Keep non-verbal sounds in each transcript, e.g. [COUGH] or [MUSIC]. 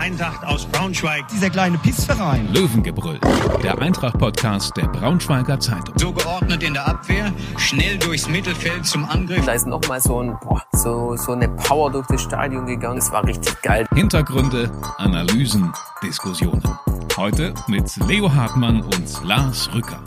Eintracht aus Braunschweig. Dieser kleine Pissverein. Löwengebrüll, der Eintracht-Podcast der Braunschweiger Zeitung. So geordnet in der Abwehr, schnell durchs Mittelfeld zum Angriff. Da ist nochmal so, ein, boah, so, so eine Power durch das Stadion gegangen. Das war richtig geil. Hintergründe, Analysen, Diskussionen. Heute mit Leo Hartmann und Lars Rücker.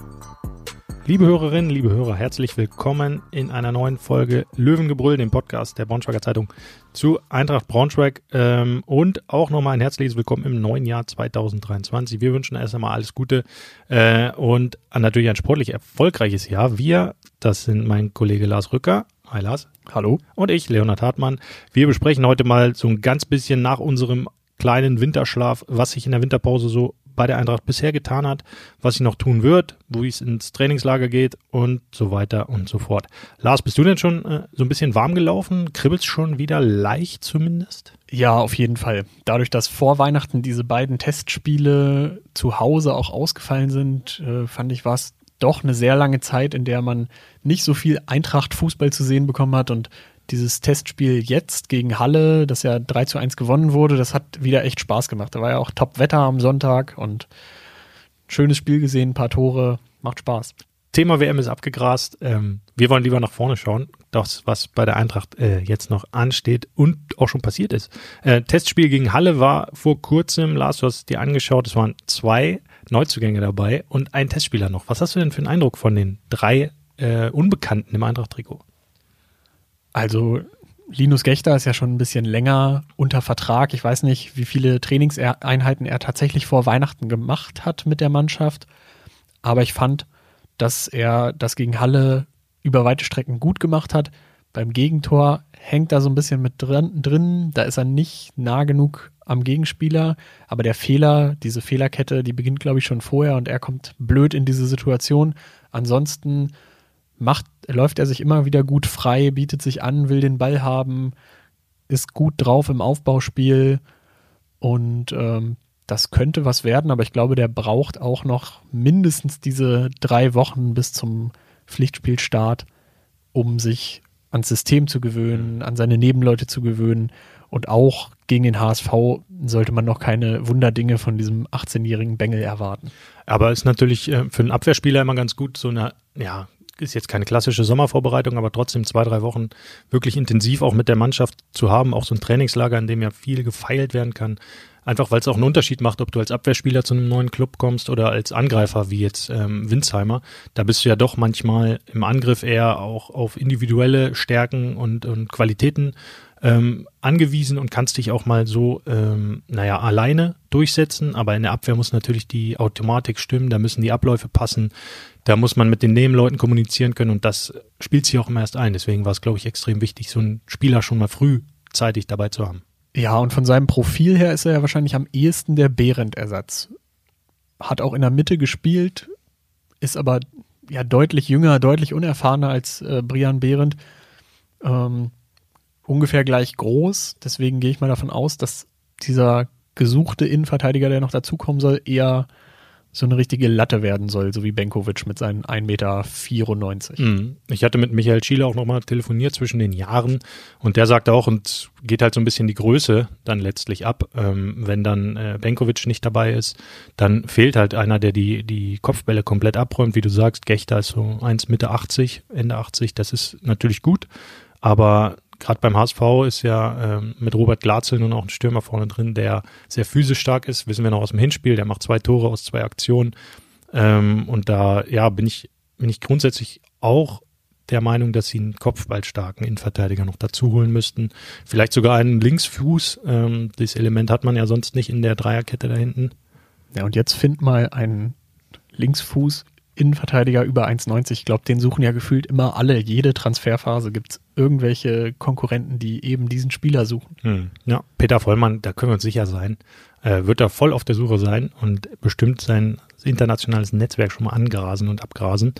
Liebe Hörerinnen, liebe Hörer, herzlich willkommen in einer neuen Folge Löwengebrüll, dem Podcast der Braunschweiger Zeitung zu Eintracht Braunschweig ähm, und auch nochmal ein herzliches Willkommen im neuen Jahr 2023. Wir wünschen erst einmal alles Gute äh, und natürlich ein sportlich erfolgreiches Jahr. Wir, das sind mein Kollege Lars Rücker. Hi Lars. Hallo. Und ich, Leonhard Hartmann. Wir besprechen heute mal so ein ganz bisschen nach unserem kleinen Winterschlaf, was sich in der Winterpause so bei der Eintracht bisher getan hat, was sie noch tun wird, wo es ins Trainingslager geht und so weiter und so fort. Lars, bist du denn schon äh, so ein bisschen warm gelaufen? Kribbelst schon wieder leicht zumindest? Ja, auf jeden Fall. Dadurch, dass vor Weihnachten diese beiden Testspiele zu Hause auch ausgefallen sind, äh, fand ich, war es doch eine sehr lange Zeit, in der man nicht so viel Eintracht-Fußball zu sehen bekommen hat und dieses Testspiel jetzt gegen Halle, das ja 3 zu 1 gewonnen wurde, das hat wieder echt Spaß gemacht. Da war ja auch Top-Wetter am Sonntag und schönes Spiel gesehen, ein paar Tore, macht Spaß. Thema WM ist abgegrast. Ähm, wir wollen lieber nach vorne schauen, das, was bei der Eintracht äh, jetzt noch ansteht und auch schon passiert ist. Äh, Testspiel gegen Halle war vor kurzem, Lars, du hast es dir angeschaut, es waren zwei Neuzugänge dabei und ein Testspieler noch. Was hast du denn für einen Eindruck von den drei äh, Unbekannten im Eintracht-Trikot? Also Linus Gechter ist ja schon ein bisschen länger unter Vertrag. Ich weiß nicht, wie viele Trainingseinheiten er tatsächlich vor Weihnachten gemacht hat mit der Mannschaft. Aber ich fand, dass er das gegen Halle über weite Strecken gut gemacht hat. Beim Gegentor hängt da so ein bisschen mit drin. Da ist er nicht nah genug am Gegenspieler. Aber der Fehler, diese Fehlerkette, die beginnt, glaube ich, schon vorher und er kommt blöd in diese Situation. Ansonsten macht, läuft er sich immer wieder gut frei, bietet sich an, will den Ball haben, ist gut drauf im Aufbauspiel und ähm, das könnte was werden, aber ich glaube, der braucht auch noch mindestens diese drei Wochen bis zum Pflichtspielstart, um sich ans System zu gewöhnen, an seine Nebenleute zu gewöhnen. Und auch gegen den HSV sollte man noch keine Wunderdinge von diesem 18-jährigen Bengel erwarten. Aber ist natürlich äh, für einen Abwehrspieler immer ganz gut, so eine ja, ist jetzt keine klassische Sommervorbereitung, aber trotzdem zwei, drei Wochen wirklich intensiv auch mit der Mannschaft zu haben, auch so ein Trainingslager, in dem ja viel gefeilt werden kann. Einfach weil es auch einen Unterschied macht, ob du als Abwehrspieler zu einem neuen Club kommst oder als Angreifer wie jetzt ähm, Winsheimer. Da bist du ja doch manchmal im Angriff eher auch auf individuelle Stärken und, und Qualitäten ähm, angewiesen und kannst dich auch mal so, ähm, naja, alleine durchsetzen. Aber in der Abwehr muss natürlich die Automatik stimmen, da müssen die Abläufe passen, da muss man mit den Nebenleuten kommunizieren können und das spielt sich auch immer erst ein. Deswegen war es, glaube ich, extrem wichtig, so einen Spieler schon mal frühzeitig dabei zu haben. Ja, und von seinem Profil her ist er ja wahrscheinlich am ehesten der Behrendt-Ersatz. Hat auch in der Mitte gespielt, ist aber ja deutlich jünger, deutlich unerfahrener als äh, Brian Behrendt. Ähm, ungefähr gleich groß. Deswegen gehe ich mal davon aus, dass dieser gesuchte Innenverteidiger, der noch dazukommen soll, eher so eine richtige Latte werden soll, so wie Benkovic mit seinen 1,94 Meter. Mhm. Ich hatte mit Michael Schiele auch nochmal telefoniert zwischen den Jahren und der sagte auch, und geht halt so ein bisschen die Größe dann letztlich ab. Ähm, wenn dann äh, Benkovic nicht dabei ist, dann fehlt halt einer, der die, die Kopfbälle komplett abräumt. Wie du sagst, Gechter ist so 1 Mitte 80, Ende 80, das ist natürlich gut, aber gerade beim HSV ist ja ähm, mit Robert Glatzel nun auch ein Stürmer vorne drin, der sehr physisch stark ist, wissen wir noch aus dem Hinspiel, der macht zwei Tore aus zwei Aktionen. Ähm, und da, ja, bin ich, bin ich grundsätzlich auch der Meinung, dass sie einen kopfballstarken Innenverteidiger noch dazu holen müssten. Vielleicht sogar einen Linksfuß. Ähm, das Element hat man ja sonst nicht in der Dreierkette da hinten. Ja, und jetzt find mal einen Linksfuß Innenverteidiger über 1,90. Ich glaube, den suchen ja gefühlt immer alle. Jede Transferphase gibt es irgendwelche Konkurrenten, die eben diesen Spieler suchen. Hm. Ja, Peter Vollmann, da können wir uns sicher sein, äh, wird da voll auf der Suche sein und bestimmt sein internationales Netzwerk schon mal angrasen und abgrasen.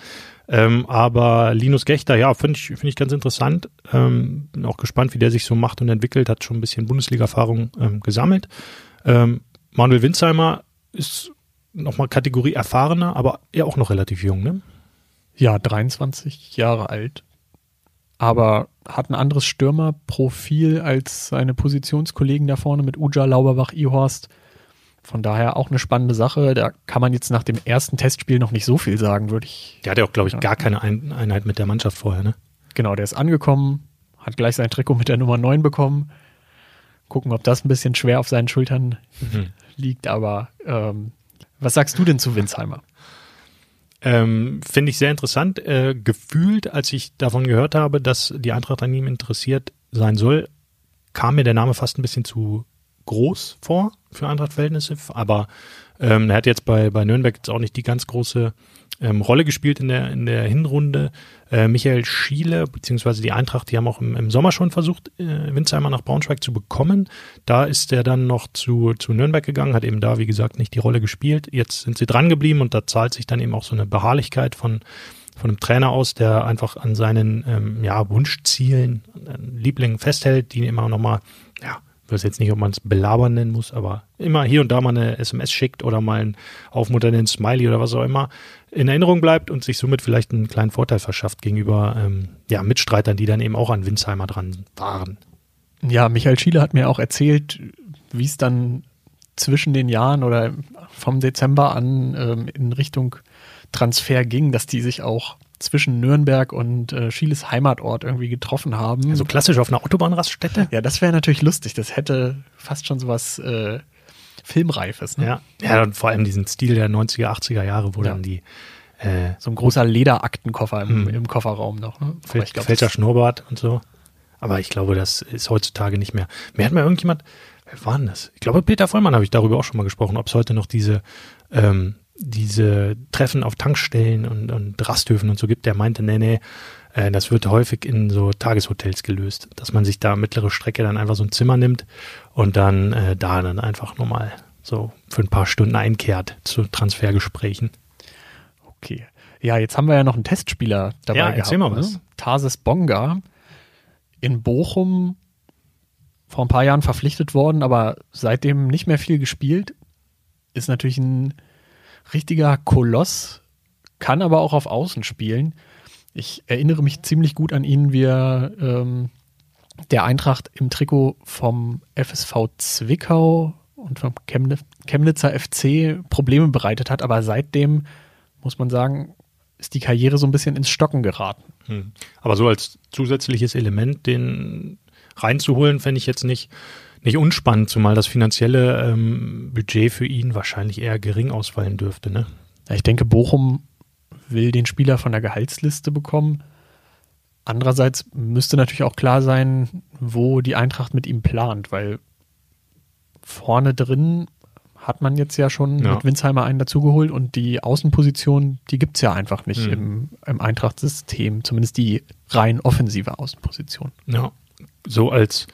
Ähm, aber Linus Gechter, ja, finde ich, finde ich ganz interessant. Ähm, bin auch gespannt, wie der sich so macht und entwickelt, hat schon ein bisschen Bundesliga-Erfahrung ähm, gesammelt. Ähm, Manuel Winsheimer ist nochmal Kategorie erfahrener, aber ja auch noch relativ jung, ne? Ja, 23 Jahre alt. aber hat ein anderes Stürmerprofil als seine Positionskollegen da vorne mit Uja, Lauberbach, Ihorst. Von daher auch eine spannende Sache. Da kann man jetzt nach dem ersten Testspiel noch nicht so viel sagen, würde ich. Der hatte auch, glaube ich, gar keine Ein Einheit mit der Mannschaft vorher, ne? Genau, der ist angekommen, hat gleich sein Trikot mit der Nummer 9 bekommen. Gucken, ob das ein bisschen schwer auf seinen Schultern mhm. liegt. Aber ähm, was sagst du denn zu Winsheimer? Ähm, Finde ich sehr interessant. Äh, gefühlt, als ich davon gehört habe, dass die Eintracht an ihm interessiert sein soll, kam mir der Name fast ein bisschen zu groß vor für Eintracht-Verhältnisse. Aber ähm, er hat jetzt bei, bei Nürnberg jetzt auch nicht die ganz große ähm, Rolle gespielt in der, in der Hinrunde. Äh, Michael Schiele, beziehungsweise die Eintracht, die haben auch im, im Sommer schon versucht, äh, Winzheimer nach Braunschweig zu bekommen. Da ist er dann noch zu, zu Nürnberg gegangen, hat eben da, wie gesagt, nicht die Rolle gespielt. Jetzt sind sie dran geblieben und da zahlt sich dann eben auch so eine Beharrlichkeit von, von einem Trainer aus, der einfach an seinen ähm, ja, Wunschzielen, Lieblingen festhält, die immer nochmal, ja, ich weiß jetzt nicht, ob man es belabern nennen muss, aber immer hier und da mal eine SMS schickt oder mal ein aufmunternden Smiley oder was auch immer in Erinnerung bleibt und sich somit vielleicht einen kleinen Vorteil verschafft gegenüber ähm, ja, Mitstreitern, die dann eben auch an Winsheimer dran waren. Ja, Michael Schiele hat mir auch erzählt, wie es dann zwischen den Jahren oder vom Dezember an ähm, in Richtung Transfer ging, dass die sich auch zwischen Nürnberg und äh, Schieles Heimatort irgendwie getroffen haben. Also klassisch auf einer Autobahnraststätte? Ja, das wäre natürlich lustig. Das hätte fast schon sowas äh, Filmreifes. Ne? Ja. ja, und vor allem diesen Stil der 90er, 80er Jahre, wo ja. dann die äh, so ein großer Lederaktenkoffer im, im Kofferraum noch. Ne? Fel Schnurrbart und so. Aber ich glaube, das ist heutzutage nicht mehr. Mir hat mal irgendjemand, wer war denn das? Ich glaube, Peter Vollmann habe ich darüber auch schon mal gesprochen, ob es heute noch diese ähm, diese Treffen auf Tankstellen und, und Rasthöfen und so gibt, der meinte, nee, nee, äh, das wird häufig in so Tageshotels gelöst, dass man sich da mittlere Strecke dann einfach so ein Zimmer nimmt und dann äh, da dann einfach nochmal so für ein paar Stunden einkehrt zu Transfergesprächen. Okay. Ja, jetzt haben wir ja noch einen Testspieler dabei ja, erzähl gehabt. Mal was. Ne? Tarsis Bonga in Bochum vor ein paar Jahren verpflichtet worden, aber seitdem nicht mehr viel gespielt. Ist natürlich ein richtiger Koloss, kann aber auch auf Außen spielen. Ich erinnere mich ziemlich gut an ihn, wie er ähm, der Eintracht im Trikot vom FSV Zwickau und vom Chemnitzer FC Probleme bereitet hat. Aber seitdem, muss man sagen, ist die Karriere so ein bisschen ins Stocken geraten. Hm. Aber so als zusätzliches Element, den reinzuholen, fände ich jetzt nicht, nicht unspannend, zumal das finanzielle ähm, Budget für ihn wahrscheinlich eher gering ausfallen dürfte. Ne? Ja, ich denke, Bochum will den Spieler von der Gehaltsliste bekommen. Andererseits müsste natürlich auch klar sein, wo die Eintracht mit ihm plant, weil vorne drin hat man jetzt ja schon ja. mit Winsheimer einen dazugeholt und die Außenposition, die gibt es ja einfach nicht mhm. im, im Eintracht-System, zumindest die rein offensive Außenposition. Ja, so als,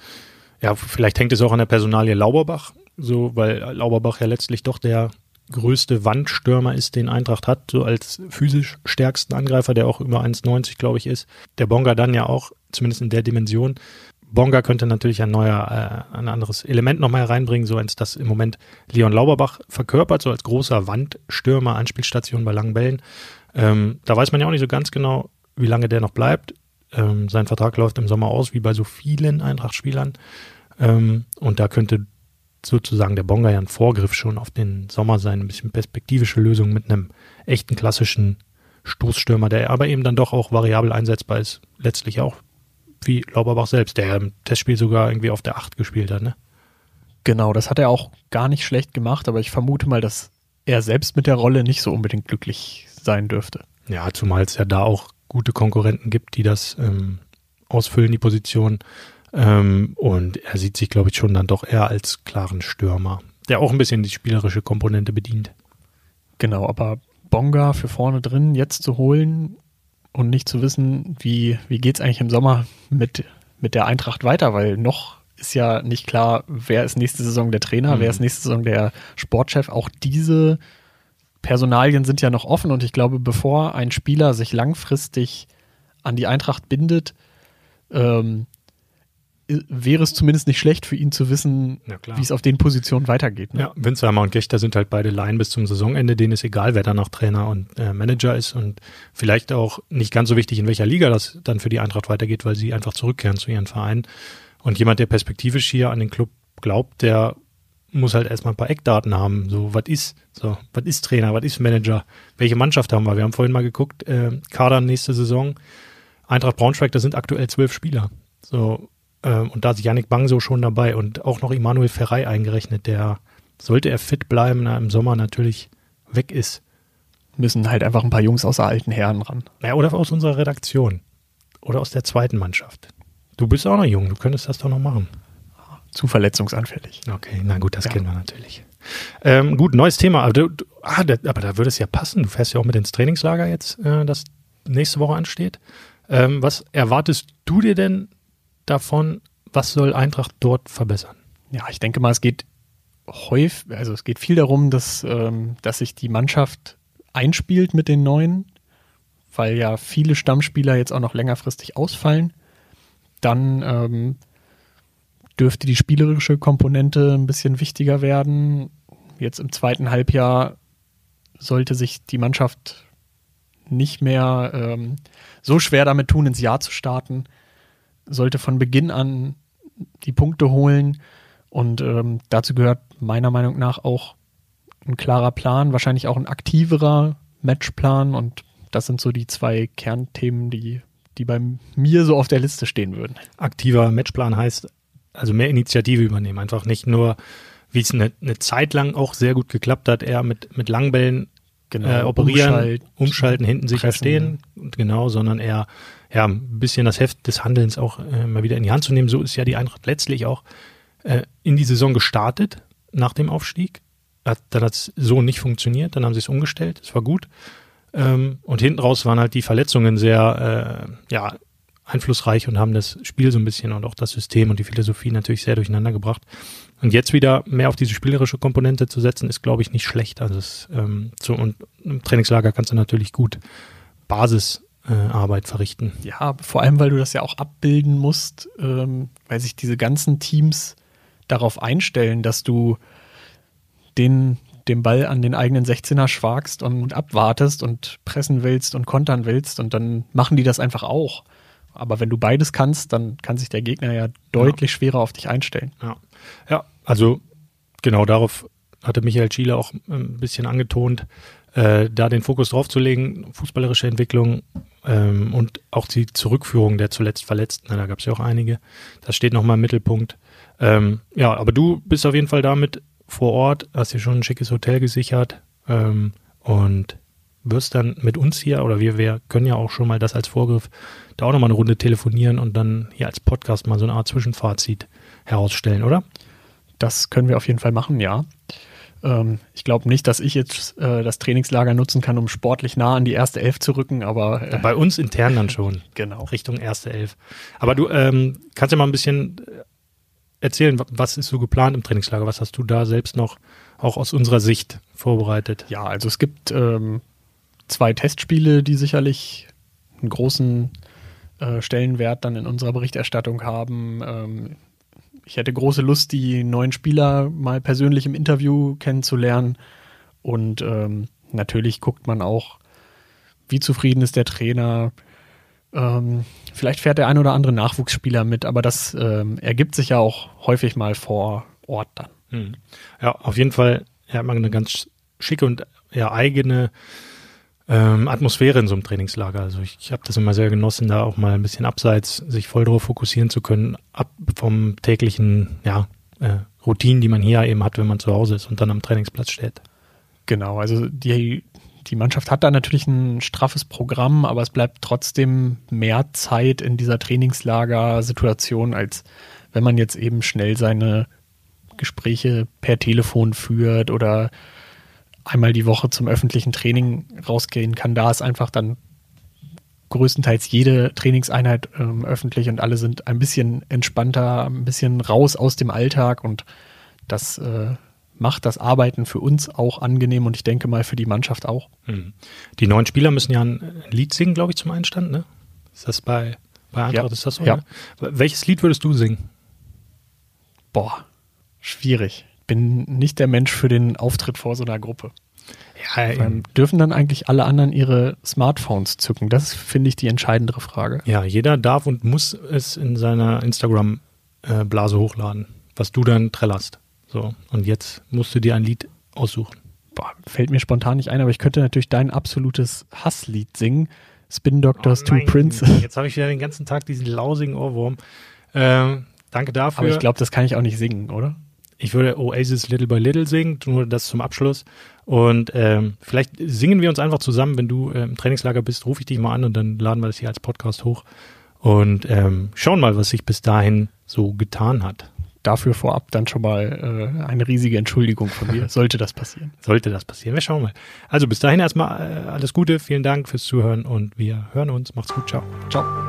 ja, vielleicht hängt es auch an der Personalie Lauberbach, so, weil Lauberbach ja letztlich doch der größte Wandstürmer ist, den Eintracht hat, so als physisch stärksten Angreifer, der auch über 1,90 glaube ich ist. Der Bonga dann ja auch, zumindest in der Dimension. Bonga könnte natürlich ein neuer, äh, ein anderes Element nochmal reinbringen, so als das im Moment Leon Lauberbach verkörpert, so als großer Wandstürmer, Anspielstation bei langen Bällen. Ähm, da weiß man ja auch nicht so ganz genau, wie lange der noch bleibt. Ähm, sein Vertrag läuft im Sommer aus, wie bei so vielen Eintracht-Spielern. Ähm, und da könnte sozusagen der Bonga ja ein Vorgriff schon auf den Sommer sein, ein bisschen perspektivische Lösung mit einem echten klassischen Stoßstürmer, der aber eben dann doch auch variabel einsetzbar ist. Letztlich auch wie Lauberbach selbst, der im Testspiel sogar irgendwie auf der 8 gespielt hat, ne? Genau, das hat er auch gar nicht schlecht gemacht, aber ich vermute mal, dass er selbst mit der Rolle nicht so unbedingt glücklich sein dürfte. Ja, zumal es ja da auch gute Konkurrenten gibt, die das ähm, ausfüllen, die Position. Ähm, und er sieht sich, glaube ich, schon dann doch eher als klaren Stürmer, der auch ein bisschen die spielerische Komponente bedient. Genau, aber Bonga für vorne drin jetzt zu holen und nicht zu wissen, wie, wie geht es eigentlich im Sommer mit, mit der Eintracht weiter, weil noch ist ja nicht klar, wer ist nächste Saison der Trainer, mhm. wer ist nächste Saison der Sportchef. Auch diese Personalien sind ja noch offen und ich glaube, bevor ein Spieler sich langfristig an die Eintracht bindet, ähm, äh, wäre es zumindest nicht schlecht für ihn zu wissen, wie es auf den Positionen weitergeht. Ne? Ja, Winzheimer und Gechter sind halt beide Laien bis zum Saisonende. Denen ist egal, wer danach Trainer und äh, Manager ist und vielleicht auch nicht ganz so wichtig, in welcher Liga das dann für die Eintracht weitergeht, weil sie einfach zurückkehren zu ihren Vereinen. Und jemand, der perspektivisch hier an den Club glaubt, der muss halt erstmal ein paar Eckdaten haben. So, was ist, so, was ist Trainer, was ist Manager? Welche Mannschaft haben wir? Wir haben vorhin mal geguckt, äh, Kader nächste Saison. Eintracht Braunschweig, da sind aktuell zwölf Spieler. So, ähm, und da ist Yannick Bangso schon dabei und auch noch Immanuel Ferrei eingerechnet, der, sollte er fit bleiben, na, im Sommer natürlich weg ist. Müssen halt einfach ein paar Jungs außer alten Herren ran. Naja, oder aus unserer Redaktion. Oder aus der zweiten Mannschaft. Du bist auch noch jung, du könntest das doch noch machen. Zu verletzungsanfällig. Okay, na gut, das Ja. kennen wir natürlich. Ähm, gut, neues Thema. Aber, du, du, ah, da, aber da würde es ja passen. Du fährst ja auch mit ins Trainingslager jetzt, äh, das nächste Woche ansteht. Ähm, was erwartest du dir denn davon? Was soll Eintracht dort verbessern? Ja, ich denke mal, es geht häufig, also es geht viel darum, dass, ähm, dass sich die Mannschaft einspielt mit den Neuen, weil ja viele Stammspieler jetzt auch noch längerfristig ausfallen. Dann ähm, dürfte die spielerische Komponente ein bisschen wichtiger werden. Jetzt im zweiten Halbjahr sollte sich die Mannschaft nicht mehr ähm, so schwer damit tun, ins Jahr zu starten. Sollte von Beginn an die Punkte holen. Und ähm, dazu gehört meiner Meinung nach auch ein klarer Plan, wahrscheinlich auch ein aktiverer Matchplan. Und das sind so die zwei Kernthemen, die, die bei mir so auf der Liste stehen würden. Aktiver Matchplan heißt also mehr Initiative übernehmen. Einfach nicht nur, wie es eine, eine Zeit lang auch sehr gut geklappt hat, eher mit, mit Langbällen äh, operieren, Umschalt- umschalten, hinten sicher pressen. stehen, und genau, sondern eher ja, ein bisschen das Heft des Handelns auch äh, mal wieder in die Hand zu nehmen. So ist ja die Eintracht letztlich auch äh, in die Saison gestartet nach dem Aufstieg. Hat, dann hat es so nicht funktioniert, dann haben sie es umgestellt, es war gut. Ähm, und hinten raus waren halt die Verletzungen sehr äh, ja, einflussreich und haben das Spiel so ein bisschen und auch das System und die Philosophie natürlich sehr durcheinander gebracht. Und jetzt wieder mehr auf diese spielerische Komponente zu setzen, ist, glaube ich, nicht schlecht. Also es, ähm, so, und im Trainingslager kannst du natürlich gut Basisarbeit Arbeit verrichten. Ja, vor allem, weil du das ja auch abbilden musst, ähm, weil sich diese ganzen Teams darauf einstellen, dass du den, den Ball an den eigenen 16er schwagst und abwartest und pressen willst und kontern willst und dann machen die das einfach auch. Aber wenn du beides kannst, dann kann sich der Gegner ja deutlich schwerer auf dich einstellen. Ja, ja also genau darauf hatte Michael Schiele auch ein bisschen angetont, äh, da den Fokus drauf zu legen, fußballerische Entwicklung ähm, und auch die Zurückführung der zuletzt Verletzten. Na, da gab es ja auch einige. Das steht nochmal im Mittelpunkt. Ähm, ja, aber du bist auf jeden Fall damit vor Ort, hast dir schon ein schickes Hotel gesichert ähm, und wirst dann mit uns hier, oder wir, wir können ja auch schon mal das als Vorgriff, da auch nochmal eine Runde telefonieren und dann hier als Podcast mal so eine Art Zwischenfazit herausstellen, oder? Das können wir auf jeden Fall machen, ja. Ähm, ich glaube nicht, dass ich jetzt äh, das Trainingslager nutzen kann, um sportlich nah an die erste Elf zu rücken, aber äh, Bei uns intern dann schon. [LAUGHS] genau. Richtung erste Elf. Aber du ähm, kannst ja mal ein bisschen äh, erzählen, wa- was ist so geplant im Trainingslager? Was hast du da selbst noch auch aus unserer Sicht vorbereitet? Ja, also es gibt ähm, zwei Testspiele, die sicherlich einen großen äh, Stellenwert dann in unserer Berichterstattung haben. Ähm, ich hätte große Lust, die neuen Spieler mal persönlich im Interview kennenzulernen. Und ähm, natürlich guckt man auch, wie zufrieden ist der Trainer. Ähm, vielleicht fährt der ein oder andere Nachwuchsspieler mit, aber das ähm, ergibt sich ja auch häufig mal vor Ort dann. Hm. Ja, auf jeden Fall hat man eine ganz schicke und ja, eigene ähm, Atmosphäre in so einem Trainingslager. Also ich, ich habe das immer sehr genossen, da auch mal ein bisschen abseits sich voll drauf fokussieren zu können, ab vom täglichen, ja, äh, Routinen, die man hier eben hat, wenn man zu Hause ist und dann am Trainingsplatz steht. Genau, also die, die Mannschaft hat da natürlich ein straffes Programm, aber es bleibt trotzdem mehr Zeit in dieser Trainingslager-Situation, als wenn man jetzt eben schnell seine Gespräche per Telefon führt oder einmal die Woche zum öffentlichen Training rausgehen kann. Da ist einfach dann größtenteils jede Trainingseinheit ähm, öffentlich und alle sind ein bisschen entspannter, ein bisschen raus aus dem Alltag und das äh, macht das Arbeiten für uns auch angenehm und ich denke mal für die Mannschaft auch. Hm. Die neuen Spieler müssen ja ein Lied singen, glaube ich, zum Einstand, ne? Ist das bei, bei Eintracht, Ja. ist das so? Ja. Ne? Welches Lied würdest du singen? Boah, schwierig. Bin nicht der Mensch für den Auftritt vor so einer Gruppe. Ja, Ähm, dürfen dann eigentlich alle anderen ihre Smartphones zücken? Das finde ich die entscheidendere Frage. ja, jeder darf und muss es in seiner Instagram-Blase hochladen, was du dann trällerst. So, und jetzt musst du dir ein Lied aussuchen. Boah, fällt mir spontan nicht ein, aber ich könnte natürlich dein absolutes Hasslied singen. Spin Doctors Oh Two nein, Princes. [LAUGHS] Jetzt habe ich wieder den ganzen Tag diesen lausigen Ohrwurm. Ähm, danke dafür. Aber ich glaube, das kann ich auch nicht singen, oder? Ich würde Oasis Little by Little singen, nur das zum Abschluss. Und ähm, vielleicht singen wir uns einfach zusammen, wenn du äh, im Trainingslager bist, rufe ich dich mal an und dann laden wir das hier als Podcast hoch und ähm, schauen mal, was sich bis dahin so getan hat. Dafür vorab dann schon mal äh, eine riesige Entschuldigung von mir, [LAUGHS] sollte das passieren. Sollte das passieren, wir schauen mal. Also bis dahin erstmal äh, alles Gute, vielen Dank fürs Zuhören und wir hören uns. Macht's gut, ciao. Ciao.